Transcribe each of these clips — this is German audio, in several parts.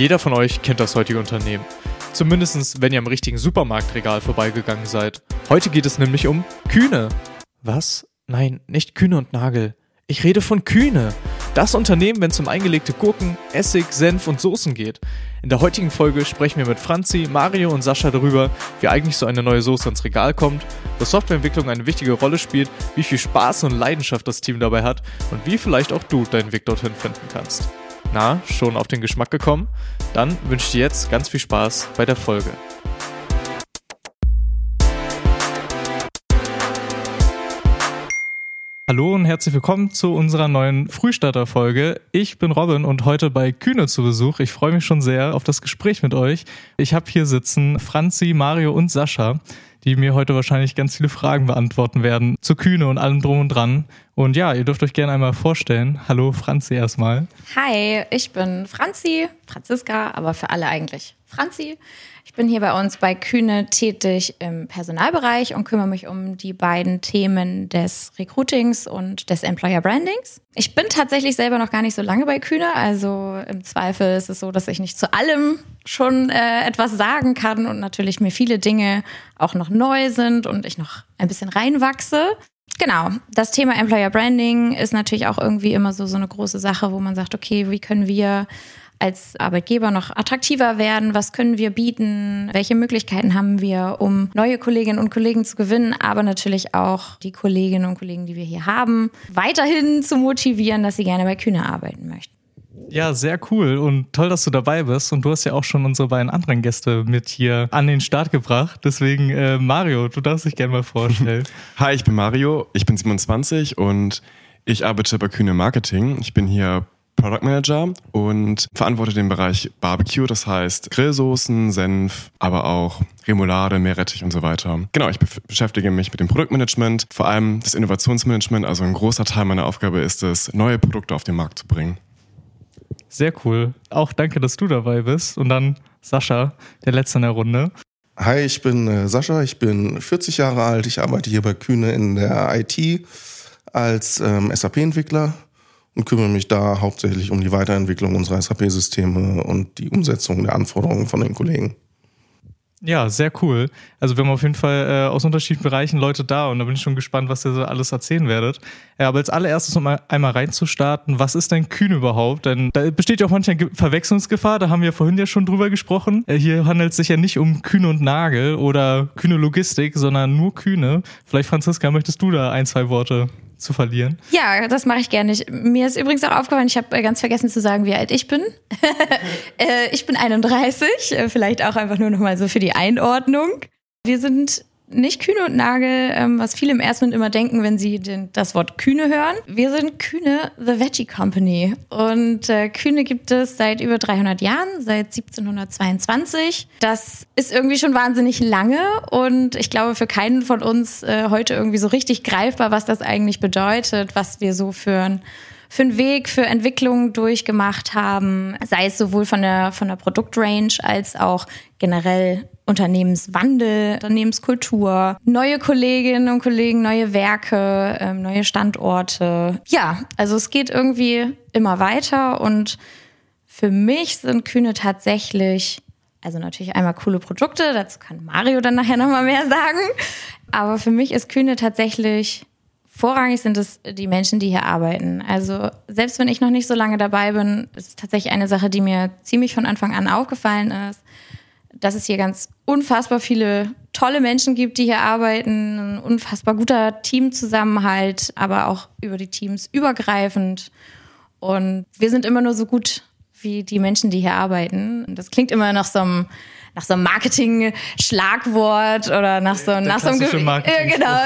Jeder von euch kennt das heutige Unternehmen. Zumindest wenn ihr am richtigen Supermarktregal vorbeigegangen seid. Heute geht es nämlich um Kühne. Was? Nein, nicht Kühne und Nagel. Ich rede von Kühne. Das Unternehmen, wenn es um eingelegte Gurken, Essig, Senf und Soßen geht. In der heutigen Folge sprechen wir mit Franzi, Mario und Sascha darüber, wie eigentlich so eine neue Soße ins Regal kommt, dass Softwareentwicklung eine wichtige Rolle spielt, wie viel Spaß und Leidenschaft das Team dabei hat und wie vielleicht auch du deinen Weg dorthin finden kannst. Na, schon auf den Geschmack gekommen? Dann wünsche ich dir jetzt ganz viel Spaß bei der Folge. Hallo und herzlich willkommen zu unserer neuen Frühstarter-Folge. Ich bin Robin und heute bei Kühne zu Besuch. Ich freue mich schon sehr auf das Gespräch mit euch. Ich habe hier sitzen Franzi, Mario und Sascha, die mir heute wahrscheinlich ganz viele Fragen beantworten werden zu Kühne und allem drum und dran. Und ja, ihr dürft euch gerne einmal vorstellen. Hallo Franzi erstmal. Hi, ich bin Franzi, Franziska, aber für alle eigentlich Franzi. Ich bin hier bei uns bei Kühne tätig im Personalbereich und kümmere mich um die beiden Themen des Recruitings und des Employer Brandings. Ich bin tatsächlich selber noch gar nicht so lange bei Kühne, also im Zweifel ist es so, dass ich nicht zu allem schon äh, etwas sagen kann und natürlich mir viele Dinge auch noch neu sind und ich noch ein bisschen reinwachse. Genau, das Thema Employer Branding ist natürlich auch irgendwie immer so, so eine große Sache, wo man sagt, okay, wie können wir als Arbeitgeber noch attraktiver werden? Was können wir bieten? Welche Möglichkeiten haben wir, um neue Kolleginnen und Kollegen zu gewinnen, aber natürlich auch die Kolleginnen und Kollegen, die wir hier haben, weiterhin zu motivieren, dass sie gerne bei Kühne arbeiten möchten? Ja, sehr cool und toll, dass du dabei bist. Und du hast ja auch schon unsere beiden anderen Gäste mit hier an den Start gebracht. Deswegen, äh, Mario, du darfst dich gerne mal vorstellen. Hi, ich bin Mario, ich bin 27 und ich arbeite bei Kühne Marketing. Ich bin hier Product Manager und verantworte den Bereich Barbecue, das heißt Grillsoßen, Senf, aber auch Remoulade, Meerrettich und so weiter. Genau, ich beschäftige mich mit dem Produktmanagement, vor allem das Innovationsmanagement. Also ein großer Teil meiner Aufgabe ist es, neue Produkte auf den Markt zu bringen. Sehr cool. Auch danke, dass du dabei bist. Und dann Sascha, der Letzte in der Runde. Hi, ich bin äh, Sascha, ich bin 40 Jahre alt, ich arbeite hier bei Kühne in der IT als ähm, SAP-Entwickler und kümmere mich da hauptsächlich um die Weiterentwicklung unserer SAP-Systeme und die Umsetzung der Anforderungen von den Kollegen. Ja, sehr cool. Also wir haben auf jeden Fall äh, aus unterschiedlichen Bereichen Leute da und da bin ich schon gespannt, was ihr so alles erzählen werdet. Ja, aber als allererstes um einmal reinzustarten, was ist denn Kühn überhaupt? Denn da besteht ja auch manchmal Verwechslungsgefahr, da haben wir vorhin ja schon drüber gesprochen. Äh, hier handelt es sich ja nicht um Kühne und Nagel oder Kühne Logistik, sondern nur Kühne. Vielleicht, Franziska, möchtest du da ein, zwei Worte zu verlieren. Ja, das mache ich gerne. mir ist übrigens auch aufgefallen, ich habe äh, ganz vergessen zu sagen, wie alt ich bin. Äh, ich bin 31, äh, vielleicht auch einfach nur nochmal so für die Einordnung. Wir sind nicht Kühne und Nagel, ähm, was viele im ersten Moment immer denken, wenn sie den, das Wort Kühne hören. Wir sind Kühne The Veggie Company. Und äh, Kühne gibt es seit über 300 Jahren, seit 1722. Das ist irgendwie schon wahnsinnig lange und ich glaube für keinen von uns äh, heute irgendwie so richtig greifbar, was das eigentlich bedeutet, was wir so für für einen Weg, für Entwicklungen durchgemacht haben, sei es sowohl von der, von der Produktrange als auch generell Unternehmenswandel, Unternehmenskultur, neue Kolleginnen und Kollegen, neue Werke, ähm, neue Standorte. Ja, also es geht irgendwie immer weiter und für mich sind Kühne tatsächlich, also natürlich einmal coole Produkte, dazu kann Mario dann nachher nochmal mehr sagen, aber für mich ist Kühne tatsächlich Vorrangig sind es die Menschen, die hier arbeiten. Also selbst wenn ich noch nicht so lange dabei bin, ist es tatsächlich eine Sache, die mir ziemlich von Anfang an aufgefallen ist dass es hier ganz unfassbar viele tolle Menschen gibt, die hier arbeiten, ein unfassbar guter Teamzusammenhalt, aber auch über die Teams übergreifend. Und wir sind immer nur so gut wie die Menschen, die hier arbeiten. Das klingt immer nach so einem nach so einem Marketing-Schlagwort oder nach so, nach so, einem, äh, genau,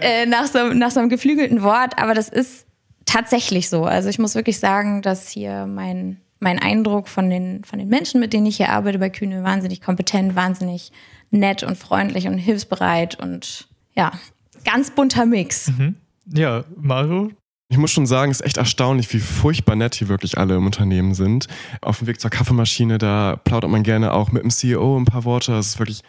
äh, nach, so, nach so einem geflügelten Wort, aber das ist tatsächlich so. Also ich muss wirklich sagen, dass hier mein mein Eindruck von den, von den Menschen, mit denen ich hier arbeite bei Kühne, wahnsinnig kompetent, wahnsinnig nett und freundlich und hilfsbereit und ja, ganz bunter Mix. Mhm. Ja, Mario? Ich muss schon sagen, es ist echt erstaunlich, wie furchtbar nett hier wirklich alle im Unternehmen sind. Auf dem Weg zur Kaffeemaschine, da plaudert man gerne auch mit dem CEO ein paar Worte. Es ist wirklich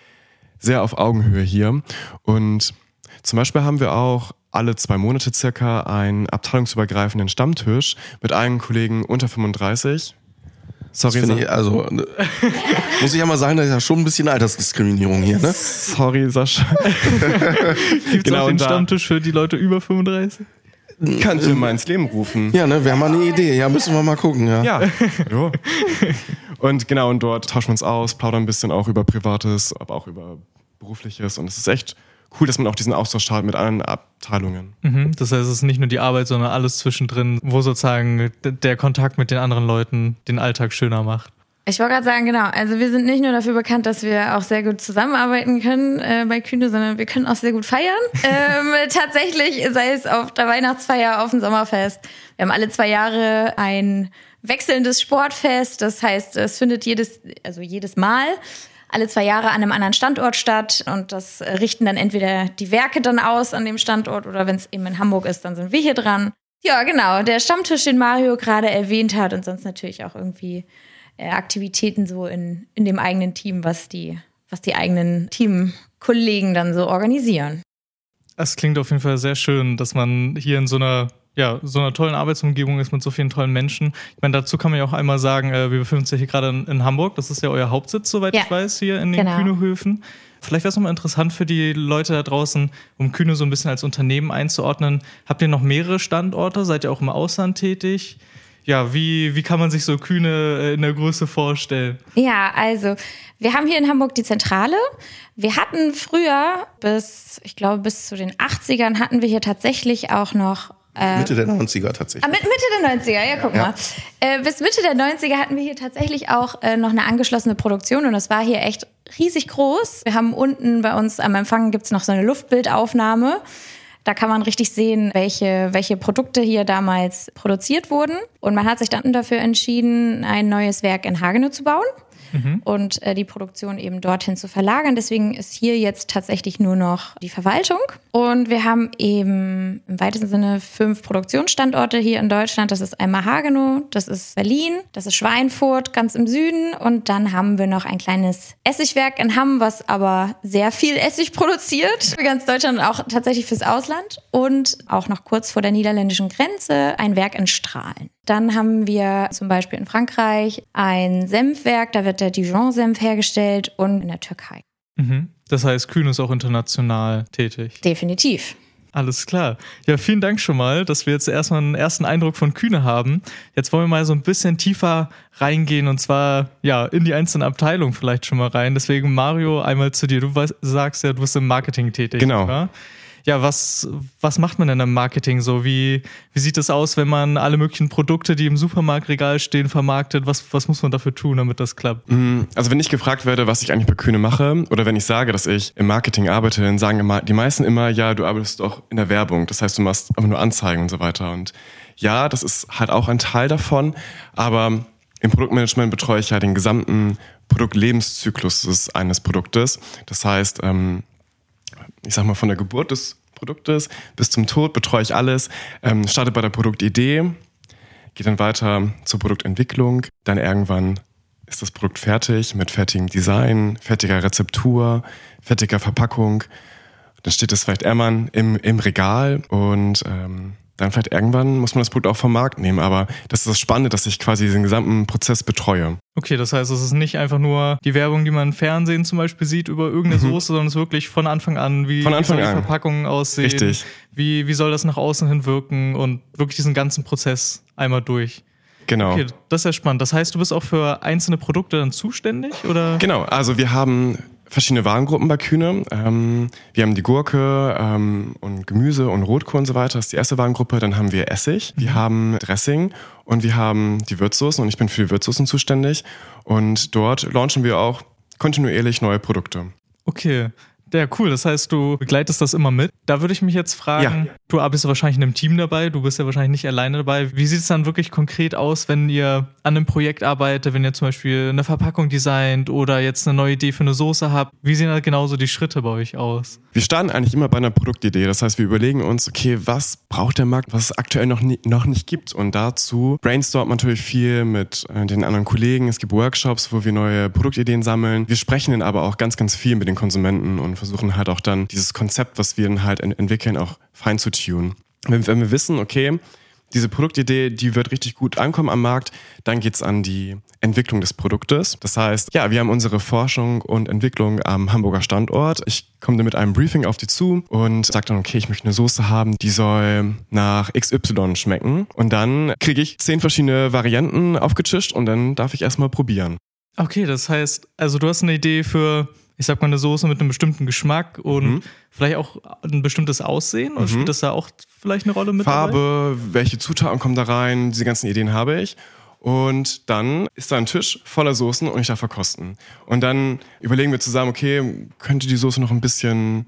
sehr auf Augenhöhe hier. Und zum Beispiel haben wir auch alle zwei Monate circa einen abteilungsübergreifenden Stammtisch mit allen Kollegen unter 35 Sorry, Sa ich, also, ne, muss ich ja mal sagen, das ist ja schon ein bisschen Altersdiskriminierung hier, ne? sorry Sascha. Gibt's Genau, auch den da- Stammtisch für die Leute über 35? Kannst du mal ins Leben rufen. Ja, ne, wäre mal eine Idee. Ja, müssen wir mal gucken, ja. Ja. ja. Und genau, und dort tauschen wir uns aus, plaudern ein bisschen auch über Privates, aber auch über Berufliches. Und es ist echt cool, dass man auch diesen Austausch hat mit anderen Abteilungen. Mhm. Das heißt, es ist nicht nur die Arbeit, sondern alles zwischendrin, wo sozusagen der Kontakt mit den anderen Leuten den Alltag schöner macht. Ich wollte gerade sagen, genau. Also wir sind nicht nur dafür bekannt, dass wir auch sehr gut zusammenarbeiten können äh, bei Kühne, sondern wir können auch sehr gut feiern. ähm, tatsächlich, sei es auf der Weihnachtsfeier, auf dem Sommerfest. Wir haben alle zwei Jahre ein wechselndes Sportfest. Das heißt, es findet jedes, also jedes Mal alle zwei Jahre an einem anderen Standort statt und das äh, richten dann entweder die Werke dann aus an dem Standort oder wenn es eben in Hamburg ist, dann sind wir hier dran. Ja, genau, der Stammtisch, den Mario gerade erwähnt hat und sonst natürlich auch irgendwie äh, Aktivitäten so in, in dem eigenen Team, was die, was die eigenen Teamkollegen dann so organisieren. Es klingt auf jeden Fall sehr schön, dass man hier in so einer, ja, so einer tollen Arbeitsumgebung ist mit so vielen tollen Menschen. Ich meine, dazu kann man ja auch einmal sagen, äh, wir befinden uns ja hier gerade in, in Hamburg. Das ist ja euer Hauptsitz, soweit Ja. ich weiß, hier in den Genau. Kühnehöfen. Vielleicht wäre es nochmal interessant für die Leute da draußen, um Kühne so ein bisschen als Unternehmen einzuordnen. Habt ihr noch mehrere Standorte? Seid ihr auch im Ausland tätig? Ja, wie, wie kann man sich so Kühne äh, in der Größe vorstellen? Ja, also wir haben hier in Hamburg die Zentrale. Wir hatten früher bis, ich glaube, bis zu den 80ern hatten wir hier tatsächlich auch noch Mitte der 90er tatsächlich. Ah, mit Mitte der 90er, ja, guck mal. Äh, bis Mitte der 90er hatten wir hier tatsächlich auch äh, noch eine angeschlossene Produktion und das war hier echt riesig groß. Wir haben unten bei uns am Empfang gibt's noch so eine Luftbildaufnahme. Da kann man richtig sehen, welche, welche Produkte hier damals produziert wurden. Und man hat sich dann dafür entschieden, ein neues Werk in Hagenow zu bauen und äh, die Produktion eben dorthin zu verlagern. Deswegen ist hier jetzt tatsächlich nur noch die Verwaltung. Und wir haben eben im weitesten Sinne fünf Produktionsstandorte hier in Deutschland. Das ist einmal Hagenow, das ist Berlin, das ist Schweinfurt ganz im Süden und dann haben wir noch ein kleines Essigwerk in Hamm, was aber sehr viel Essig produziert für ganz Deutschland und auch tatsächlich fürs Ausland und auch noch kurz vor der niederländischen Grenze ein Werk in Strahlen. Dann haben wir zum Beispiel in Frankreich ein Senfwerk, da wird der Dijon-Senf hergestellt und in der Türkei. Mhm. Das heißt, Kühne ist auch international tätig. Definitiv. Alles klar. Ja, vielen Dank schon mal, dass wir jetzt erstmal einen ersten Eindruck von Kühne haben. Jetzt wollen wir mal so ein bisschen tiefer reingehen und zwar ja in die einzelnen Abteilungen vielleicht schon mal rein. Deswegen Mario, einmal zu dir. Du weißt, sagst ja, du bist im Marketing tätig. Genau. Oder? Ja, was, was macht man denn im Marketing so? Wie, wie sieht es aus, wenn man alle möglichen Produkte, die im Supermarktregal stehen, vermarktet? Was, was muss man dafür tun, damit das klappt? Also wenn ich gefragt werde, was ich eigentlich bei Kühne mache, oder wenn ich sage, dass ich im Marketing arbeite, dann sagen die meisten immer, ja, du arbeitest doch in der Werbung. Das heißt, du machst einfach nur Anzeigen und so weiter. Und ja, das ist halt auch ein Teil davon, aber im Produktmanagement betreue ich ja den gesamten Produktlebenszyklus eines Produktes. Das heißt, ähm, ich sag mal, von der Geburt des Produktes bis zum Tod betreue ich alles. Ähm, starte bei der Produktidee, geht dann weiter zur Produktentwicklung, dann irgendwann ist das Produkt fertig mit fertigem Design, fertiger Rezeptur, fertiger Verpackung. Dann steht es vielleicht irgendwann im, im Regal und ähm, dann vielleicht irgendwann muss man das Produkt auch vom Markt nehmen. Aber das ist das Spannende, dass ich quasi diesen gesamten Prozess betreue. Okay, das heißt, es ist nicht einfach nur die Werbung, die man im Fernsehen zum Beispiel sieht über irgendeine Soße, sondern es ist wirklich von Anfang an, wie, Mhm. Von Anfang wie soll die an. Verpackung aussehen, Richtig. Wie, wie soll das nach außen hin wirken und wirklich diesen ganzen Prozess einmal durch. Genau. Okay, das ist ja spannend. Das heißt, du bist auch für einzelne Produkte dann zuständig oder? Genau, also wir haben verschiedene Warengruppen bei Kühne. Ähm, wir haben die Gurke ähm, und Gemüse und Rotkohl und so weiter. Das ist die erste Warengruppe. Dann haben wir Essig, wir haben Dressing und wir haben die Würzsoßen und ich bin für die Würzsoßen zuständig. Und dort launchen wir auch kontinuierlich neue Produkte. Okay. Ja, cool. Das heißt, du begleitest das immer mit. Da würde ich mich jetzt fragen, Ja. du bist ja wahrscheinlich in einem Team dabei, du bist ja wahrscheinlich nicht alleine dabei. Wie sieht es dann wirklich konkret aus, wenn ihr an einem Projekt arbeitet, wenn ihr zum Beispiel eine Verpackung designt oder jetzt eine neue Idee für eine Soße habt? Wie sehen da genauso die Schritte bei euch aus? Wir starten eigentlich immer bei einer Produktidee. Das heißt, wir überlegen uns, okay, was braucht der Markt, was es aktuell noch, nie, noch nicht gibt. Und dazu brainstormt man natürlich viel mit äh, den anderen Kollegen. Es gibt Workshops, wo wir neue Produktideen sammeln. Wir sprechen dann aber auch ganz, ganz viel mit den Konsumenten und versuchen halt auch dann dieses Konzept, was wir dann halt ent entwickeln, auch fein zu tunen. Wenn, wenn wir wissen, okay, diese Produktidee, die wird richtig gut ankommen am Markt. Dann geht's an die Entwicklung des Produktes. Das heißt, ja, wir haben unsere Forschung und Entwicklung am Hamburger Standort. Ich komme dann mit einem Briefing auf die zu und sage dann, okay, ich möchte eine Soße haben, die soll nach XY schmecken. Und dann kriege ich zehn verschiedene Varianten aufgetischt und dann darf ich erstmal probieren. Okay, das heißt, also du hast eine Idee für ich sag mal, eine Soße mit einem bestimmten Geschmack und mhm. vielleicht auch ein bestimmtes Aussehen? Oder mhm. spielt das da auch vielleicht eine Rolle mit? Farbe, dabei? welche Zutaten kommen da rein? Diese ganzen Ideen habe ich. Und dann ist da ein Tisch voller Soßen und ich darf verkosten. Und dann überlegen wir zusammen, okay, könnte die Soße noch ein bisschen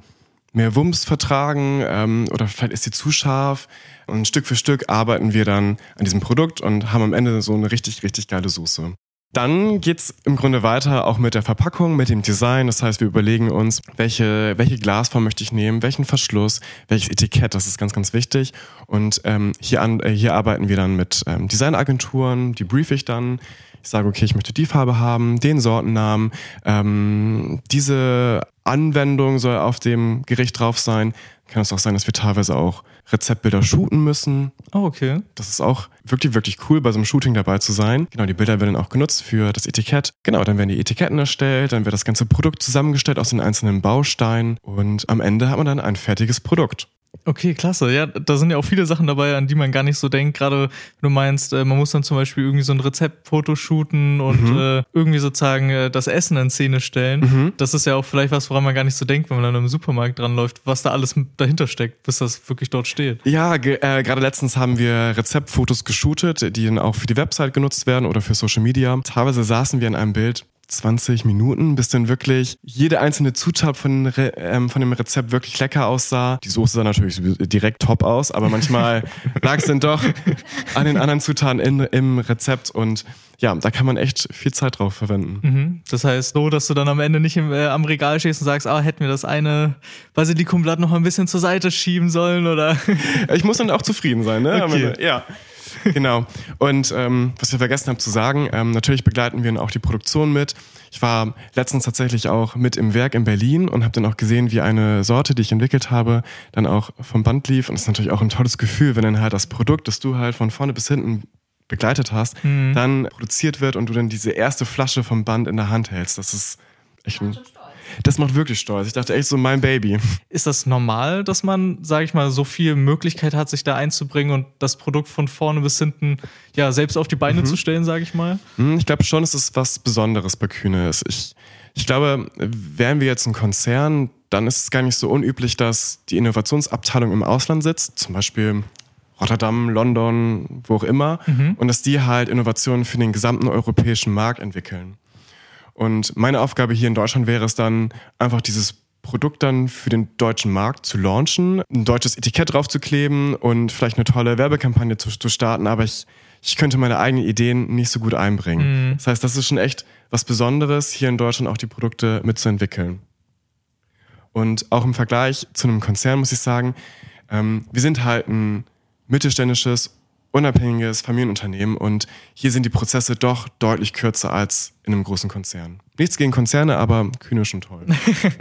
mehr Wumms vertragen ähm, oder vielleicht ist sie zu scharf. Und Stück für Stück arbeiten wir dann an diesem Produkt und haben am Ende so eine richtig, richtig geile Soße. Dann geht's im Grunde weiter auch mit der Verpackung, mit dem Design. Das heißt, wir überlegen uns, welche, welche Glasform möchte ich nehmen, welchen Verschluss, welches Etikett, das ist ganz, ganz wichtig. Und ähm, hier, an, äh, hier arbeiten wir dann mit ähm, Designagenturen, die brief ich dann. Ich sage, okay, ich möchte die Farbe haben, den Sortennamen, ähm, diese Anwendung soll auf dem Gericht drauf sein. Kann es auch sein, dass wir teilweise auch Rezeptbilder shooten müssen. Oh, okay. Das ist auch wirklich, wirklich cool, bei so einem Shooting dabei zu sein. Genau, die Bilder werden auch genutzt für das Etikett. Genau, dann werden die Etiketten erstellt, dann wird das ganze Produkt zusammengestellt aus den einzelnen Bausteinen und am Ende hat man dann ein fertiges Produkt. Okay, klasse. Ja, da sind ja auch viele Sachen dabei, an die man gar nicht so denkt. Gerade wenn du meinst, äh, man muss dann zum Beispiel irgendwie so ein Rezeptfoto shooten und mhm. äh, irgendwie sozusagen äh, das Essen in Szene stellen. Mhm. Das ist ja auch vielleicht was, woran man gar nicht so denkt, wenn man dann im Supermarkt dran läuft, was da alles dahinter steckt, bis das wirklich dort steht. Ja, äh, gerade letztens haben wir Rezeptfotos geshootet, die dann auch für die Website genutzt werden oder für Social Media. Teilweise saßen wir in einem Bild 20 Minuten, bis dann wirklich jede einzelne Zutat von, ähm, von dem Rezept wirklich lecker aussah. Die Soße sah natürlich direkt top aus, aber manchmal lag es dann doch an den anderen Zutaten in, im Rezept und ja, da kann man echt viel Zeit drauf verwenden. Mhm. Das heißt so, dass du dann am Ende nicht im, äh, am Regal stehst und sagst, ah, hätten wir das eine Basilikumblatt noch ein bisschen zur Seite schieben sollen oder? ich muss dann auch zufrieden sein, ne? Okay. Ja. genau. Und ähm, was ich vergessen habe zu sagen, ähm, natürlich begleiten wir auch die Produktion mit. Ich war letztens tatsächlich auch mit im Werk in Berlin und habe dann auch gesehen, wie eine Sorte, die ich entwickelt habe, dann auch vom Band lief. Und es ist natürlich auch ein tolles Gefühl, wenn dann halt das Produkt, das du halt von vorne bis hinten begleitet hast, mhm. dann produziert wird und du dann diese erste Flasche vom Band in der Hand hältst. Das ist echt ein das macht wirklich stolz. Ich dachte echt so, mein Baby. Ist das normal, dass man, sage ich mal, so viel Möglichkeit hat, sich da einzubringen und das Produkt von vorne bis hinten ja selbst auf die Beine mhm. zu stellen, sage ich mal? Hm, ich glaube schon, dass es was Besonderes bei Kühne ist. Ich, ich glaube, wären wir jetzt ein Konzern, dann ist es gar nicht so unüblich, dass die Innovationsabteilung im Ausland sitzt, zum Beispiel Rotterdam, London, wo auch immer, mhm. und dass die halt Innovationen für den gesamten europäischen Markt entwickeln. Und meine Aufgabe hier in Deutschland wäre es dann, einfach dieses Produkt dann für den deutschen Markt zu launchen, ein deutsches Etikett draufzukleben und vielleicht eine tolle Werbekampagne zu, zu starten, aber ich, ich könnte meine eigenen Ideen nicht so gut einbringen. Mhm. Das heißt, das ist schon echt was Besonderes, hier in Deutschland auch die Produkte mitzuentwickeln. Und auch im Vergleich zu einem Konzern muss ich sagen, ähm, wir sind halt ein mittelständisches unabhängiges Familienunternehmen und hier sind die Prozesse doch deutlich kürzer als in einem großen Konzern. Nichts gegen Konzerne, aber Kühne schon toll.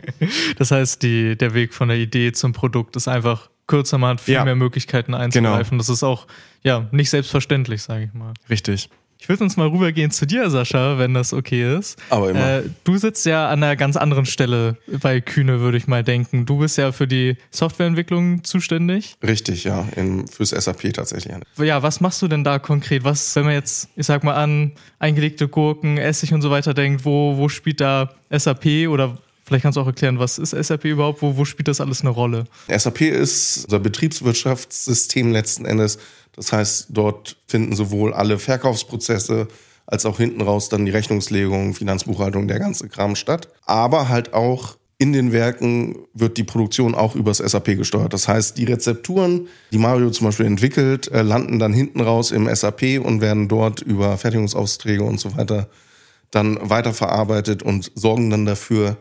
das heißt, die, der Weg von der Idee zum Produkt ist einfach kürzer, man hat viel ja, mehr Möglichkeiten einzugreifen. Genau. Das ist auch ja nicht selbstverständlich, sage ich mal. Richtig. Ich würde uns mal rübergehen zu dir, Sascha, wenn das okay ist. Aber immer. Äh, du sitzt ja an einer ganz anderen Stelle bei Kühne, würde ich mal denken. Du bist ja für die Softwareentwicklung zuständig. Richtig, ja, in, fürs SAP tatsächlich. Ja, was machst du denn da konkret? Was, wenn man jetzt, ich sag mal an, eingelegte Gurken, Essig und so weiter denkt, wo, wo spielt da SAP oder Vielleicht kannst du auch erklären, was ist SAP überhaupt? Wo, wo spielt das alles eine Rolle? SAP ist unser Betriebswirtschaftssystem letzten Endes. Das heißt, dort finden sowohl alle Verkaufsprozesse als auch hinten raus dann die Rechnungslegung, Finanzbuchhaltung, der ganze Kram statt. Aber halt auch in den Werken wird die Produktion auch übers SAP gesteuert. Das heißt, die Rezepturen, die Mario zum Beispiel entwickelt, äh, landen dann hinten raus im SAP und werden dort über Fertigungsaufträge und so weiter dann weiterverarbeitet und sorgen dann dafür,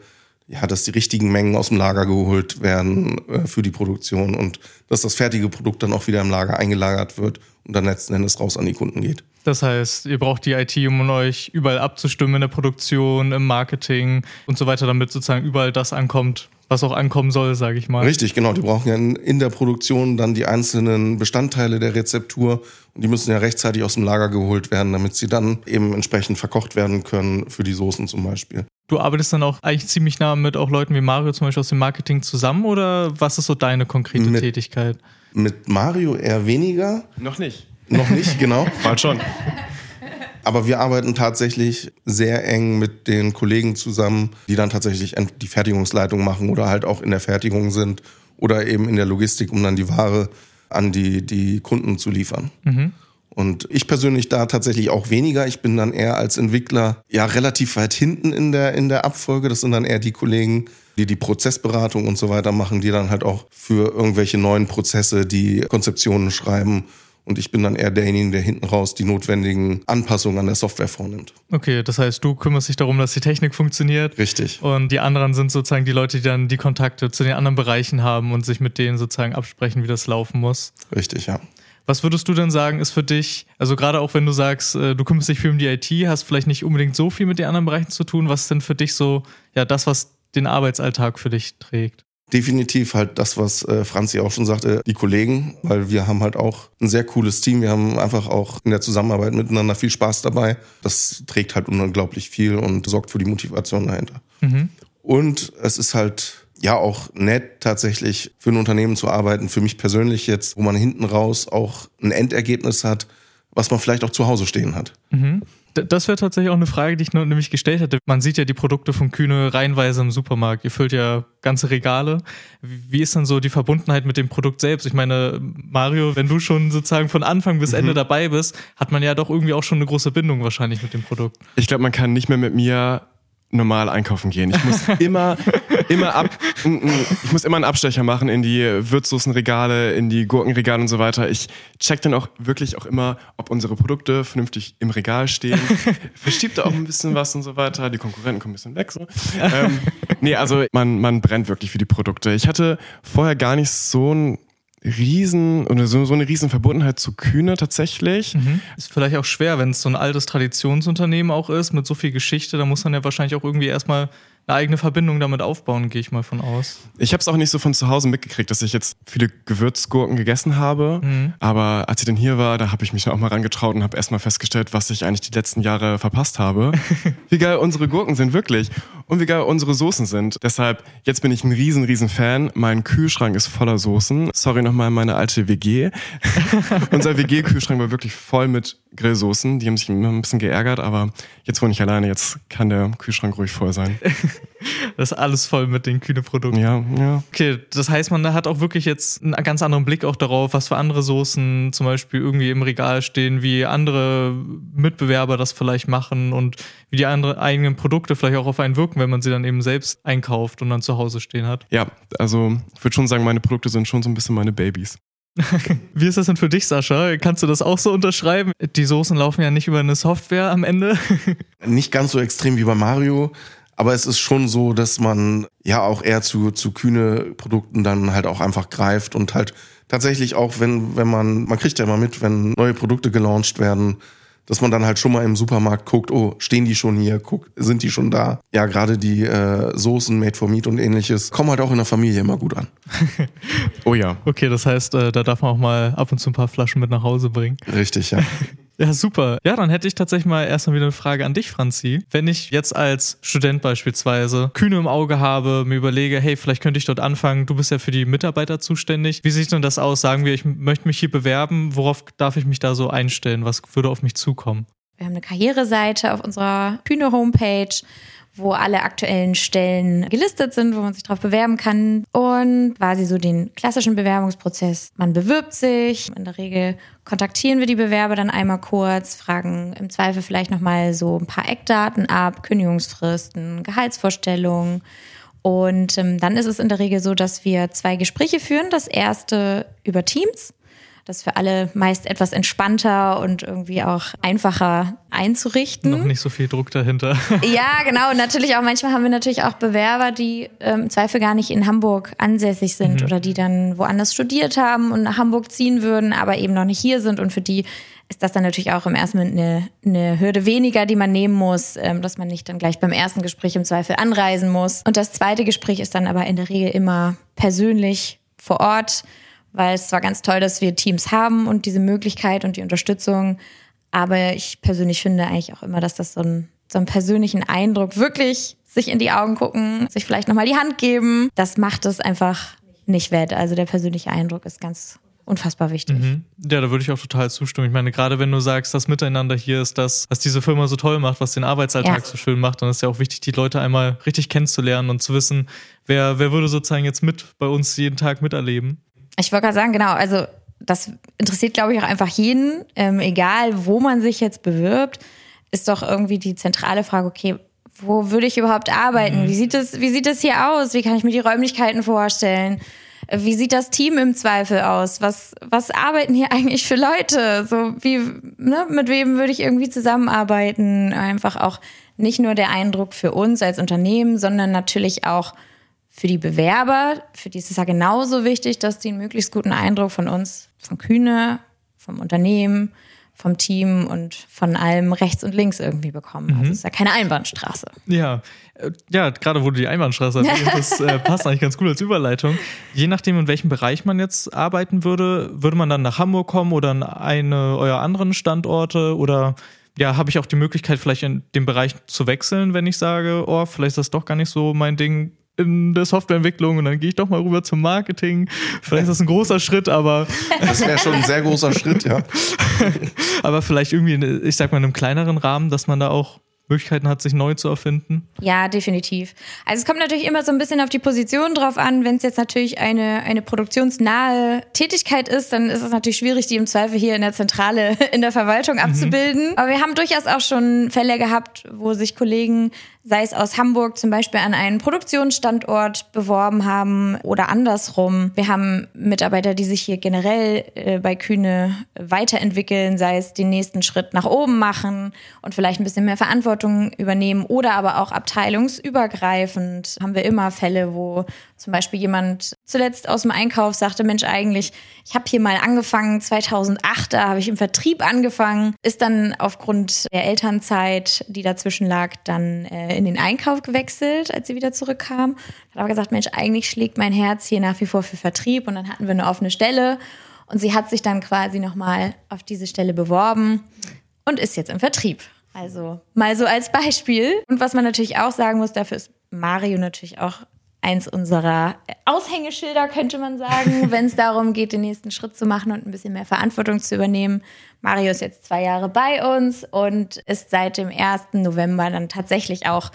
ja, dass die richtigen Mengen aus dem Lager geholt werden äh, für die Produktion und dass das fertige Produkt dann auch wieder im Lager eingelagert wird und dann letzten Endes raus an die Kunden geht. Das heißt, ihr braucht die IT, um euch überall abzustimmen in der Produktion, im Marketing und so weiter, damit sozusagen überall das ankommt, was auch ankommen soll, sage ich mal. Richtig, genau. Die brauchen ja in, der Produktion dann die einzelnen Bestandteile der Rezeptur und die müssen ja rechtzeitig aus dem Lager geholt werden, damit sie dann eben entsprechend verkocht werden können für die Soßen zum Beispiel. Du arbeitest dann auch eigentlich ziemlich nah mit auch Leuten wie Mario zum Beispiel aus dem Marketing zusammen oder was ist so deine konkrete mit, Tätigkeit? Mit Mario eher weniger. Noch nicht. Noch nicht, genau. Bald schon. Aber wir arbeiten tatsächlich sehr eng mit den Kollegen zusammen, die dann tatsächlich die Fertigungsleitung machen oder halt auch in der Fertigung sind oder eben in der Logistik, um dann die Ware an die, die Kunden zu liefern. Mhm. Und ich persönlich da tatsächlich auch weniger. Ich bin dann eher als Entwickler ja relativ weit hinten in der, in der Abfolge. Das sind dann eher die Kollegen, die die Prozessberatung und so weiter machen, die dann halt auch für irgendwelche neuen Prozesse die Konzeptionen schreiben und ich bin dann eher derjenige, der hinten raus die notwendigen Anpassungen an der Software vornimmt. Okay, das heißt, du kümmerst dich darum, dass die Technik funktioniert. Richtig. Und die anderen sind sozusagen die Leute, die dann die Kontakte zu den anderen Bereichen haben und sich mit denen sozusagen absprechen, wie das laufen muss. Richtig, ja. Was würdest du denn sagen, ist für dich, also gerade auch wenn du sagst, äh, du kümmerst dich viel um die IT, hast vielleicht nicht unbedingt so viel mit den anderen Bereichen zu tun, was ist denn für dich so, ja, das, was den Arbeitsalltag für dich trägt? Definitiv halt das, was äh, Franzi auch schon sagte, die Kollegen, weil wir haben halt auch ein sehr cooles Team. Wir haben einfach auch in der Zusammenarbeit miteinander viel Spaß dabei. Das trägt halt unglaublich viel und sorgt für die Motivation dahinter. Mhm. Und es ist halt ja auch nett, tatsächlich für ein Unternehmen zu arbeiten. Für mich persönlich jetzt, wo man hinten raus auch ein Endergebnis hat, was man vielleicht auch zu Hause stehen hat. Mhm. Das wäre tatsächlich auch eine Frage, die ich noch nämlich gestellt hätte. Man sieht ja die Produkte von Kühne reihenweise im Supermarkt. Ihr füllt ja ganze Regale. Wie ist dann so die Verbundenheit mit dem Produkt selbst? Ich meine, Mario, wenn du schon sozusagen von Anfang bis Ende mhm. dabei bist, hat man ja doch irgendwie auch schon eine große Bindung wahrscheinlich mit dem Produkt. Ich glaube, man kann nicht mehr mit mir normal einkaufen gehen. Ich muss immer, immer ab, ich muss immer einen Abstecher machen in die Würzsoßenregale, in die Gurkenregale und so weiter. Ich check dann auch wirklich auch immer, ob unsere Produkte vernünftig im Regal stehen. Verschiebt da auch ein bisschen was und so weiter. Die Konkurrenten kommen ein bisschen weg. So. Ähm, nee, also man, man brennt wirklich für die Produkte. Ich hatte vorher gar nicht so ein riesen oder so, so eine riesen Verbundenheit zu Kühne tatsächlich. Mhm. Ist vielleicht auch schwer, wenn es so ein altes Traditionsunternehmen auch ist mit so viel Geschichte, da muss man ja wahrscheinlich auch irgendwie erstmal eine eigene Verbindung damit aufbauen, gehe ich mal von aus. Ich habe es auch nicht so von zu Hause mitgekriegt, dass ich jetzt viele Gewürzgurken gegessen habe. Mhm. Aber als ich dann hier war, da habe ich mich auch mal rangetraut und habe erstmal festgestellt, was ich eigentlich die letzten Jahre verpasst habe. wie geil unsere Gurken sind, wirklich. Und wie geil unsere Soßen sind. Deshalb, jetzt bin ich ein riesen, riesen Fan. Mein Kühlschrank ist voller Soßen. Sorry nochmal meine alte WG. Unser WG-Kühlschrank war wirklich voll mit Grillsoßen. Die haben sich immer ein bisschen geärgert, aber jetzt wohne ich alleine, jetzt kann der Kühlschrank ruhig voll sein. das ist alles voll mit den Kühne-Produkten. Ja, ja. Okay, das heißt, man hat auch wirklich jetzt einen ganz anderen Blick auch darauf, was für andere Soßen zum Beispiel irgendwie im Regal stehen, wie andere Mitbewerber das vielleicht machen und wie die anderen eigenen Produkte vielleicht auch auf einen wirken, wenn man sie dann eben selbst einkauft und dann zu Hause stehen hat. Ja, also ich würde schon sagen, meine Produkte sind schon so ein bisschen meine Babys. Wie ist das denn für dich, Sascha? Kannst du das auch so unterschreiben? Die Soßen laufen ja nicht über eine Software am Ende. Nicht ganz so extrem wie bei Mario, aber es ist schon so, dass man ja auch eher zu, zu kühne Produkten dann halt auch einfach greift und halt tatsächlich auch, wenn, wenn man, man kriegt ja immer mit, wenn neue Produkte gelauncht werden, dass man dann halt schon mal im Supermarkt guckt, oh, stehen die schon hier, guck, sind die schon da? Ja, gerade die äh, Soßen Made for Meat und ähnliches kommen halt auch in der Familie immer gut an. oh ja. Okay, das heißt, äh, da darf man auch mal ab und zu ein paar Flaschen mit nach Hause bringen. Richtig, ja. Ja, super. Ja, dann hätte ich tatsächlich mal erstmal wieder eine Frage an dich, Franzi. Wenn ich jetzt als Student beispielsweise Kühne im Auge habe, mir überlege, hey, vielleicht könnte ich dort anfangen, du bist ja für die Mitarbeiter zuständig. Wie sieht denn das aus? Sagen wir, ich möchte mich hier bewerben, worauf darf ich mich da so einstellen? Was würde auf mich zukommen? Wir haben eine Karriereseite auf unserer Kühne Homepage wo alle aktuellen Stellen gelistet sind, wo man sich darauf bewerben kann und quasi so den klassischen Bewerbungsprozess. Man bewirbt sich, in der Regel kontaktieren wir die Bewerber dann einmal kurz, fragen im Zweifel vielleicht nochmal so ein paar Eckdaten ab, Kündigungsfristen, Gehaltsvorstellungen. Und ähm, dann ist es in der Regel so, dass wir zwei Gespräche führen. Das erste über Teams das ist für alle meist etwas entspannter und irgendwie auch einfacher einzurichten. Noch nicht so viel Druck dahinter. Ja, genau. Und natürlich auch manchmal haben wir natürlich auch Bewerber, die ähm, im Zweifel gar nicht in Hamburg ansässig sind mhm. oder die dann woanders studiert haben und nach Hamburg ziehen würden, aber eben noch nicht hier sind und für die ist das dann natürlich auch im ersten Moment eine, eine Hürde weniger, die man nehmen muss, ähm, dass man nicht dann gleich beim ersten Gespräch im Zweifel anreisen muss. Und das zweite Gespräch ist dann aber in der Regel immer persönlich vor Ort, weil es zwar ganz toll, dass wir Teams haben und diese Möglichkeit und die Unterstützung, aber ich persönlich finde eigentlich auch immer, dass das so, ein, so einen persönlichen Eindruck wirklich sich in die Augen gucken, sich vielleicht nochmal die Hand geben, das macht es einfach nicht wett. Also der persönliche Eindruck ist ganz unfassbar wichtig. Mhm. Ja, da würde ich auch total zustimmen. Ich meine, gerade wenn du sagst, das Miteinander hier ist das, was diese Firma so toll macht, was den Arbeitsalltag ja. so schön macht, dann ist ja auch wichtig, die Leute einmal richtig kennenzulernen und zu wissen, wer, wer würde sozusagen jetzt mit bei uns jeden Tag miterleben. Ich wollte gerade sagen, genau, also das interessiert, glaube ich, auch einfach jeden, ähm, egal wo man sich jetzt bewirbt, ist doch irgendwie die zentrale Frage, okay, wo würde ich überhaupt arbeiten? Mhm. Wie sieht es, wie sieht es hier aus? Wie kann ich mir die Räumlichkeiten vorstellen? Wie sieht das Team im Zweifel aus? Was, was arbeiten hier eigentlich für Leute? So wie, ne, mit wem würde ich irgendwie zusammenarbeiten? Einfach auch nicht nur der Eindruck für uns als Unternehmen, sondern natürlich auch für die Bewerber. Für die ist es ja genauso wichtig, dass die einen möglichst guten Eindruck von uns, von Kühne, vom Unternehmen, vom Team und von allem rechts und links irgendwie bekommen. Also mhm. Also es ist ja keine Einbahnstraße. Ja, äh, ja, gerade wo du die Einbahnstraße erwähnt, das äh, passt eigentlich ganz gut als Überleitung. Je nachdem, in welchem Bereich man jetzt arbeiten würde, würde man dann nach Hamburg kommen oder an eine eurer anderen Standorte oder ja, habe ich auch die Möglichkeit, vielleicht in dem Bereich zu wechseln, wenn ich sage, oh, vielleicht ist das doch gar nicht so mein Ding in der Softwareentwicklung und dann gehe ich doch mal rüber zum Marketing. Vielleicht ist das ein großer Schritt, aber. Das wäre schon ein sehr großer Schritt, ja. aber vielleicht irgendwie, ich sag mal, in einem kleineren Rahmen, dass man da auch Möglichkeiten hat, sich neu zu erfinden? Ja, definitiv. Also es kommt natürlich immer so ein bisschen auf die Position drauf an. Wenn es jetzt natürlich eine, eine produktionsnahe Tätigkeit ist, dann ist es natürlich schwierig, die im Zweifel hier in der Zentrale in der Verwaltung mhm. abzubilden. Mhm. Aber wir haben durchaus auch schon Fälle gehabt, wo sich Kollegen sei es aus Hamburg zum Beispiel an einen Produktionsstandort beworben haben oder andersrum. Wir haben Mitarbeiter, die sich hier generell äh, bei Kühne weiterentwickeln, sei es den nächsten Schritt nach oben machen und vielleicht ein bisschen mehr Verantwortung übernehmen oder aber auch abteilungsübergreifend haben wir immer Fälle, wo zum Beispiel jemand zuletzt aus dem Einkauf sagte, Mensch, eigentlich, ich habe hier mal angefangen, 2008, da habe ich im Vertrieb angefangen, ist dann aufgrund der Elternzeit, die dazwischen lag, dann äh, in den Einkauf gewechselt, als sie wieder zurückkam. Hat aber gesagt, Mensch, eigentlich schlägt mein Herz hier nach wie vor für Vertrieb und dann hatten wir eine offene Stelle und sie hat sich dann quasi nochmal auf diese Stelle beworben und ist jetzt im Vertrieb. Also mal so als Beispiel. Und was man natürlich auch sagen muss, dafür ist Mario natürlich auch eins unserer Aushängeschilder, könnte man sagen, wenn es darum geht, den nächsten Schritt zu machen und ein bisschen mehr Verantwortung zu übernehmen. Mario ist jetzt zwei Jahre bei uns und ist seit dem 1. November dann tatsächlich auch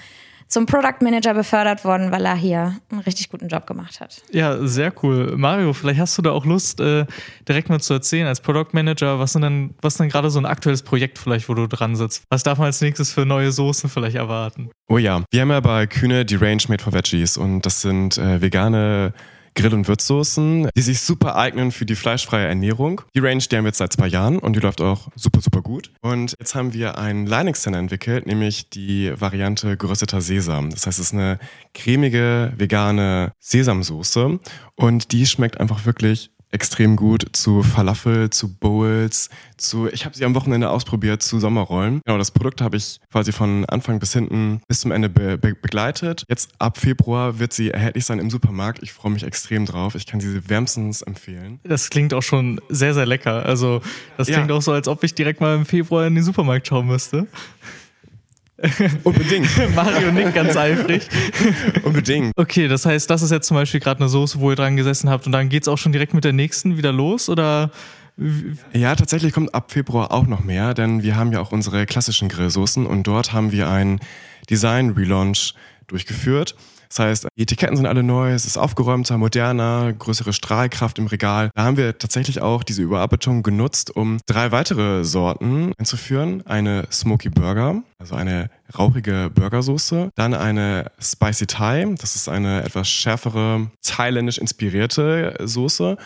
zum Product Manager befördert worden, weil er hier einen richtig guten Job gemacht hat. Ja, sehr cool. Mario, vielleicht hast du da auch Lust, äh, direkt mal zu erzählen als Product Manager, was sind denn, was ist denn gerade so ein aktuelles Projekt vielleicht, wo du dran sitzt? Was darf man als nächstes für neue Soßen vielleicht erwarten? Oh ja, wir haben ja bei Kühne die Range Made for Veggies und das sind äh, vegane Grill- und Würzsoßen, die sich super eignen für die fleischfreie Ernährung. Die Range, die haben wir jetzt seit zwei Jahren und die läuft auch super, super gut. Und jetzt haben wir einen Line-Extender entwickelt, nämlich die Variante gerösteter Sesam. Das heißt, es ist eine cremige, vegane Sesamsoße und die schmeckt einfach wirklich extrem gut zu Falafel, zu Bowls, zu, ich habe sie am Wochenende ausprobiert, zu Sommerrollen. Genau, das Produkt habe ich quasi von Anfang bis hinten bis zum Ende be be begleitet. Jetzt ab Februar wird sie erhältlich sein im Supermarkt. Ich freue mich extrem drauf. Ich kann sie wärmstens empfehlen. Das klingt auch schon sehr, sehr lecker. Also, das klingt ja. auch so, als ob ich direkt mal im Februar in den Supermarkt schauen müsste. Unbedingt. Mario nickt ganz eifrig. Unbedingt. Okay, das heißt, das ist jetzt zum Beispiel gerade eine Soße, wo ihr dran gesessen habt und dann geht es auch schon direkt mit der nächsten wieder los oder? Ja, tatsächlich kommt ab Februar auch noch mehr, denn wir haben ja auch unsere klassischen Grillsoßen und dort haben wir einen Design-Relaunch durchgeführt. Das heißt, die Etiketten sind alle neu, es ist aufgeräumter, moderner, größere Strahlkraft im Regal. Da haben wir tatsächlich auch diese Überarbeitung genutzt, um drei weitere Sorten einzuführen. Eine Smoky Burger, also eine rauchige Burgersoße. Dann eine Spicy Thai, das ist eine etwas schärfere, thailändisch inspirierte Soße.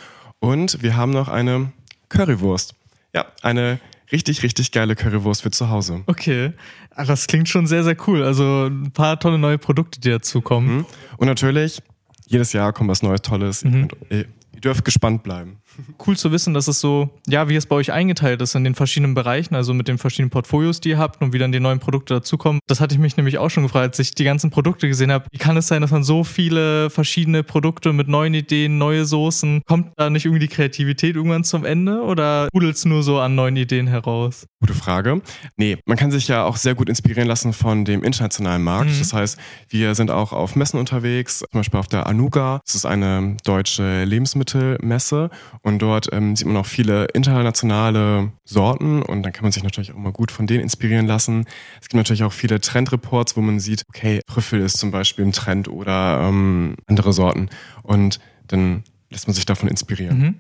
Und wir haben noch eine Currywurst. Ja, eine richtig, richtig geile Currywurst für zu Hause. Okay. Ah, das klingt schon sehr, sehr cool. Also ein paar tolle neue Produkte, die dazukommen. Mhm. Und natürlich, jedes Jahr kommt was Neues, Tolles. Mhm. ihr dürft gespannt bleiben. Cool zu wissen, dass es so, ja, wie es bei euch eingeteilt ist in den verschiedenen Bereichen, also mit den verschiedenen Portfolios, die ihr habt und wie dann die neuen Produkte dazukommen. Das hatte ich mich nämlich auch schon gefragt, als ich die ganzen Produkte gesehen habe. Wie kann es sein, dass man so viele verschiedene Produkte mit neuen Ideen, neue Soßen, kommt da nicht irgendwie die Kreativität irgendwann zum Ende oder pudelt es nur so an neuen Ideen heraus? Gute Frage. Nee, man kann sich ja auch sehr gut inspirieren lassen von dem internationalen Markt. Mhm. Das heißt, wir sind auch auf Messen unterwegs, zum Beispiel auf der Anuga. Das ist eine deutsche Lebensmittelmesse und dort ähm, sieht man auch viele internationale Sorten und dann kann man sich natürlich auch mal gut von denen inspirieren lassen. Es gibt natürlich auch viele Trendreports, wo man sieht, okay, Trüffel ist zum Beispiel im Trend oder ähm, andere Sorten und dann lässt man sich davon inspirieren. Mhm.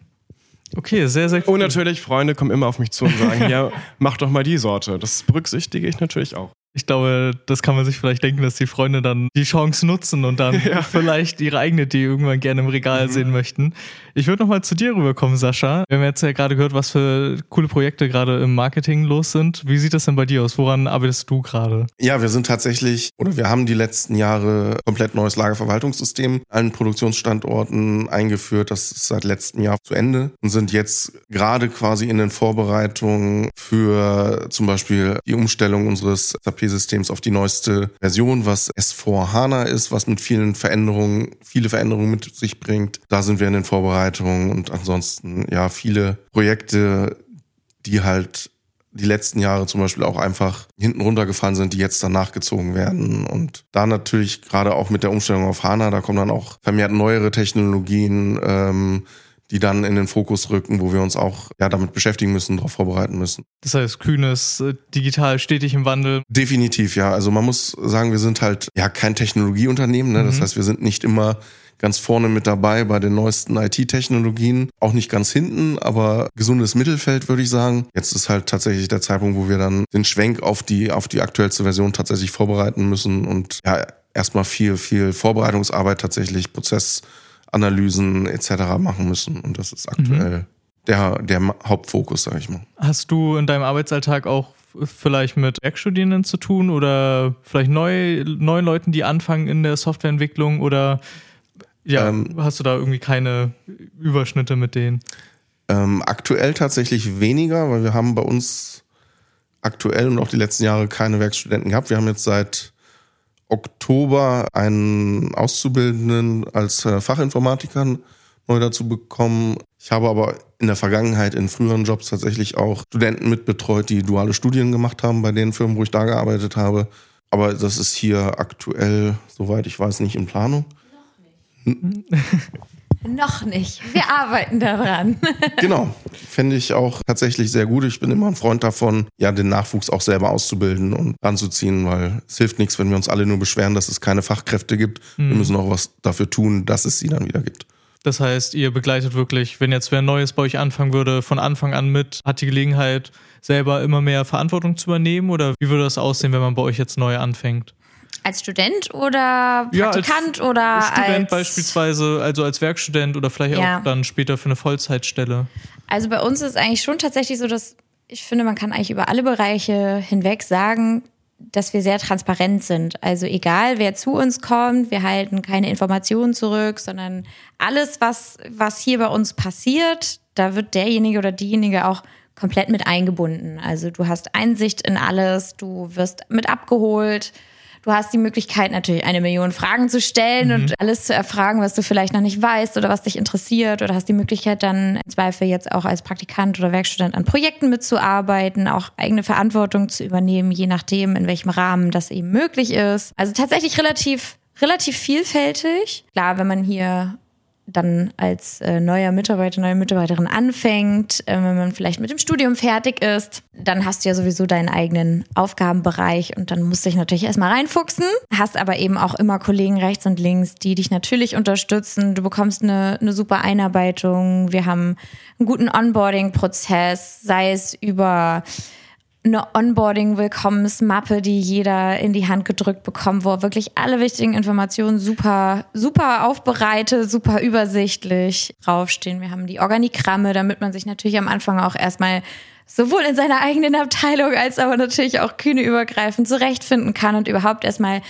Okay, sehr, sehr cool. Und natürlich, Freunde kommen immer auf mich zu und sagen, ja, mach doch mal die Sorte. Das berücksichtige ich natürlich auch. Ich glaube, das kann man sich vielleicht denken, dass die Freunde dann die Chance nutzen und dann ja. vielleicht ihre eigene Idee irgendwann gerne im Regal mhm. sehen möchten. Ich würde nochmal zu dir rüberkommen, Sascha. Wir haben jetzt ja gerade gehört, was für coole Projekte gerade im Marketing los sind. Wie sieht das denn bei dir aus? Woran arbeitest du gerade? Ja, wir sind tatsächlich, oder wir haben die letzten Jahre komplett neues Lagerverwaltungssystem allen Produktionsstandorten eingeführt. Das ist seit letztem Jahr zu Ende und sind jetzt gerade quasi in den Vorbereitungen für zum Beispiel die Umstellung unseres SAP-Systems auf die neueste Version, was S4 HANA ist, was mit vielen Veränderungen, viele Veränderungen mit sich bringt. Da sind wir in den Vorbereitungen Vorbereitung und ansonsten ja viele Projekte, die halt die letzten Jahre zum Beispiel auch einfach hinten runtergefallen sind, die jetzt dann nachgezogen werden. Und da natürlich gerade auch mit der Umstellung auf HANA, da kommen dann auch vermehrt neuere Technologien, ähm, die dann in den Fokus rücken, wo wir uns auch ja damit beschäftigen müssen, darauf vorbereiten müssen. Das heißt, kühnes, äh, digital, stetig im Wandel. Definitiv, ja. Also man muss sagen, wir sind halt ja kein Technologieunternehmen. Ne? Das mhm. heißt, wir sind nicht immer ganz vorne mit dabei bei den neuesten IT-Technologien. Auch nicht ganz hinten, aber gesundes Mittelfeld, würde ich sagen. Jetzt ist halt tatsächlich der Zeitpunkt, wo wir dann den Schwenk auf die, auf die aktuellste Version tatsächlich vorbereiten müssen und ja, erstmal viel, viel Vorbereitungsarbeit tatsächlich, Prozessanalysen etc. machen müssen. Und das ist aktuell mhm. der, der Hauptfokus, sage ich mal. Hast du in deinem Arbeitsalltag auch vielleicht mit Werkstudierenden zu tun oder vielleicht neu, neuen Leuten, die anfangen in der Softwareentwicklung oder ja, ähm, hast du da irgendwie keine Überschnitte mit denen? Ähm, aktuell tatsächlich weniger, weil wir haben bei uns aktuell und auch die letzten Jahre keine Werkstudenten gehabt. Wir haben jetzt seit Oktober einen Auszubildenden als äh, Fachinformatiker neu dazu bekommen. Ich habe aber in der Vergangenheit in früheren Jobs tatsächlich auch Studenten mitbetreut, die duale Studien gemacht haben bei den Firmen, wo ich da gearbeitet habe. Aber das ist hier aktuell, soweit ich weiß, nicht in Planung. Noch nicht. Wir arbeiten daran. genau. Fände ich auch tatsächlich sehr gut. Ich bin immer ein Freund davon, ja, den Nachwuchs auch selber auszubilden und anzuziehen, weil es hilft nichts, wenn wir uns alle nur beschweren, dass es keine Fachkräfte gibt. Mhm. Wir müssen auch was dafür tun, dass es sie dann wieder gibt. Das heißt, ihr begleitet wirklich, wenn jetzt wer Neues bei euch anfangen würde, von Anfang an mit, hat die Gelegenheit, selber immer mehr Verantwortung zu übernehmen? Oder wie würde das aussehen, wenn man bei euch jetzt neu anfängt? Als Student oder Praktikant ja, oder als Student beispielsweise, also als Werkstudent oder vielleicht ja. auch dann später für eine Vollzeitstelle? Also bei uns ist es eigentlich schon tatsächlich so, dass ich finde, man kann eigentlich über alle Bereiche hinweg sagen, dass wir sehr transparent sind. Also egal, wer zu uns kommt, wir halten keine Informationen zurück, sondern alles, was, was hier bei uns passiert, da wird derjenige oder diejenige auch komplett mit eingebunden. Also du hast Einsicht in alles, du wirst mit abgeholt. Du hast die Möglichkeit, natürlich eine Million Fragen zu stellen mhm. und alles zu erfragen, was du vielleicht noch nicht weißt oder was dich interessiert. Oder hast die Möglichkeit, dann im Zweifel jetzt auch als Praktikant oder Werkstudent an Projekten mitzuarbeiten, auch eigene Verantwortung zu übernehmen, je nachdem, in welchem Rahmen das eben möglich ist. Also tatsächlich relativ relativ vielfältig. Klar, wenn man hier dann als äh, neuer Mitarbeiter, neue Mitarbeiterin anfängt, äh, wenn man vielleicht mit dem Studium fertig ist, dann hast du ja sowieso deinen eigenen Aufgabenbereich und dann musst du dich natürlich erstmal reinfuchsen, hast aber eben auch immer Kollegen rechts und links, die dich natürlich unterstützen. Du bekommst eine, eine super Einarbeitung. Wir haben einen guten Onboarding-Prozess, sei es über eine Onboarding-Willkommensmappe, die jeder in die Hand gedrückt bekommt, wo wirklich alle wichtigen Informationen super, super aufbereitet, super übersichtlich draufstehen. Wir haben die Organigramme, damit man sich natürlich am Anfang auch erstmal sowohl in seiner eigenen Abteilung als aber natürlich auch kühneübergreifend zurechtfinden kann und überhaupt erstmal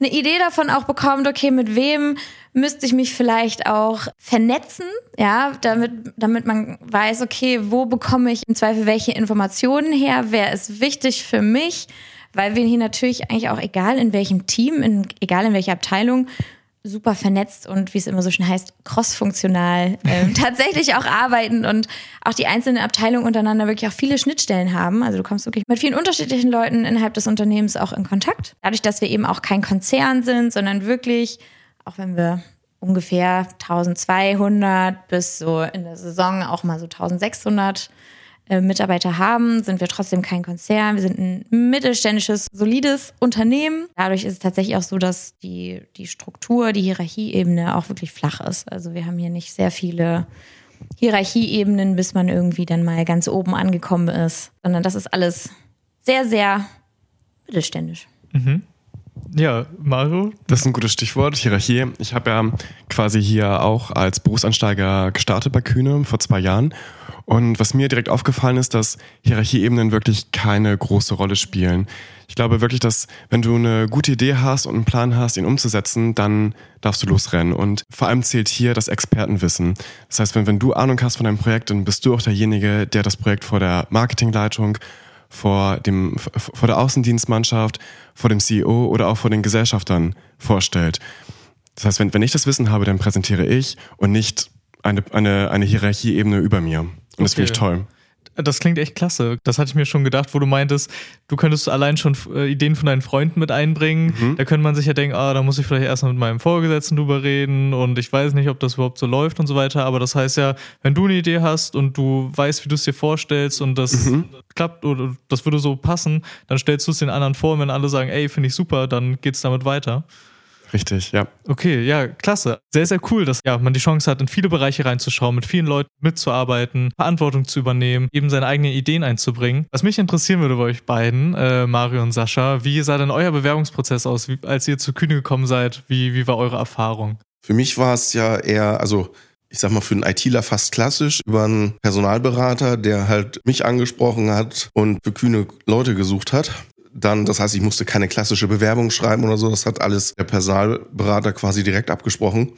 eine Idee davon auch bekommt, okay, mit wem müsste ich mich vielleicht auch vernetzen, ja, damit, damit man weiß, okay, wo bekomme ich im Zweifel welche Informationen her, wer ist wichtig für mich, weil wir hier natürlich eigentlich auch, egal in welchem Team, in, egal in welcher Abteilung, super vernetzt und wie es immer so schön heißt, crossfunktional äh, tatsächlich auch arbeiten und auch die einzelnen Abteilungen untereinander wirklich auch viele Schnittstellen haben. Also du kommst wirklich mit vielen unterschiedlichen Leuten innerhalb des Unternehmens auch in Kontakt. Dadurch, dass wir eben auch kein Konzern sind, sondern wirklich, auch wenn wir ungefähr 1200 bis so in der Saison auch mal so 1600 äh, Mitarbeiter haben, sind wir trotzdem kein Konzern. Wir sind ein mittelständisches, solides Unternehmen. Dadurch ist es tatsächlich auch so, dass die, die Struktur, die Hierarchieebene auch wirklich flach ist. Also wir haben hier nicht sehr viele Hierarchieebenen, bis man irgendwie dann mal ganz oben angekommen ist, sondern das ist alles sehr, sehr mittelständisch. Mhm. Ja, Mario? Das ist ein gutes Stichwort, Hierarchie. Ich habe ja quasi hier auch als Berufsansteiger gestartet bei Kühne vor zwei Jahren und was mir direkt aufgefallen ist, dass Hierarchieebenen wirklich keine große Rolle spielen. Ich glaube wirklich, dass wenn du eine gute Idee hast und einen Plan hast, ihn umzusetzen, dann darfst du losrennen. Und vor allem zählt hier das Expertenwissen. Das heißt, wenn, wenn du Ahnung hast von deinem Projekt, dann bist du auch derjenige, der das Projekt vor der Marketingleitung, vor, dem, vor der Außendienstmannschaft, vor dem CEO oder auch vor den Gesellschaftern vorstellt. Das heißt, wenn, wenn ich das Wissen habe, dann präsentiere ich und nicht eine, eine, eine Hierarchieebene über mir. Und das finde ich toll. Das klingt echt klasse. Das hatte ich mir schon gedacht, wo du meintest, du könntest allein schon äh, Ideen von deinen Freunden mit einbringen. Mhm. Da könnte man sich ja denken, ah, da muss ich vielleicht erst mal mit meinem Vorgesetzten drüber reden und ich weiß nicht, ob das überhaupt so läuft und so weiter. Aber das heißt ja, wenn du eine Idee hast und du weißt, wie du es dir vorstellst und das mhm. klappt oder das würde so passen, dann stellst du es den anderen vor und wenn alle sagen, ey, finde ich super, dann geht's damit weiter. Richtig, ja. Okay, ja, klasse. Sehr, sehr cool, dass ja, man die Chance hat, in viele Bereiche reinzuschauen, mit vielen Leuten mitzuarbeiten, Verantwortung zu übernehmen, eben seine eigenen Ideen einzubringen. Was mich interessieren würde bei euch beiden, äh, Mario und Sascha, wie sah denn euer Bewerbungsprozess aus, wie, als ihr zu Kühne gekommen seid? Wie, wie war eure Erfahrung? Für mich war es ja eher, also ich sag mal, für einen ITler fast klassisch über einen Personalberater, der halt mich angesprochen hat und für kühne Leute gesucht hat dann, das heißt, ich musste keine klassische Bewerbung schreiben oder so. Das hat alles der Personalberater quasi direkt abgesprochen.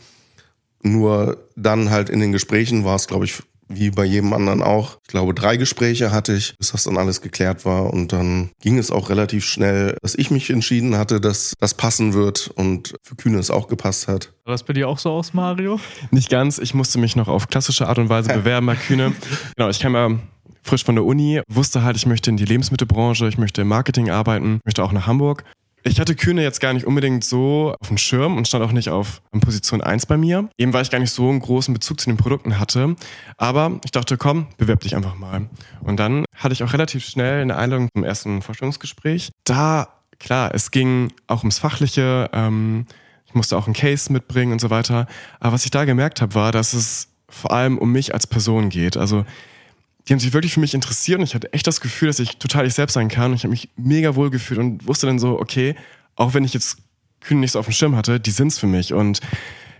Nur dann halt in den Gesprächen war es, glaube ich, wie bei jedem anderen auch. Ich glaube, drei Gespräche hatte ich, bis das dann alles geklärt war. Und dann ging es auch relativ schnell, dass ich mich entschieden hatte, dass das passen wird und für Kühne es auch gepasst hat. War das bei dir auch so aus, Mario? Nicht ganz. Ich musste mich noch auf klassische Art und Weise bewerben bei Kühne. genau, ich kam ja frisch von der Uni, wusste halt, ich möchte in die Lebensmittelbranche, ich möchte im Marketing arbeiten, möchte auch nach Hamburg. Ich hatte Kühne jetzt gar nicht unbedingt so auf dem Schirm und stand auch nicht auf Position 1 bei mir. Eben weil ich gar nicht so einen großen Bezug zu den Produkten hatte. Aber ich dachte, komm, bewerb dich einfach mal. Und dann hatte ich auch relativ schnell eine Einladung zum ersten Vorstellungsgespräch. Da, klar, es ging auch ums Fachliche. Ähm, ich musste auch einen Case mitbringen und so weiter. Aber was ich da gemerkt habe, war, dass es vor allem um mich als Person geht. Also die haben sich wirklich für mich interessiert und ich hatte echt das Gefühl, dass ich total ich selbst sein kann. Und ich habe mich mega wohl gefühlt und wusste dann so, okay, auch wenn ich jetzt Kühne nicht so auf dem Schirm hatte, die sind's für mich. Und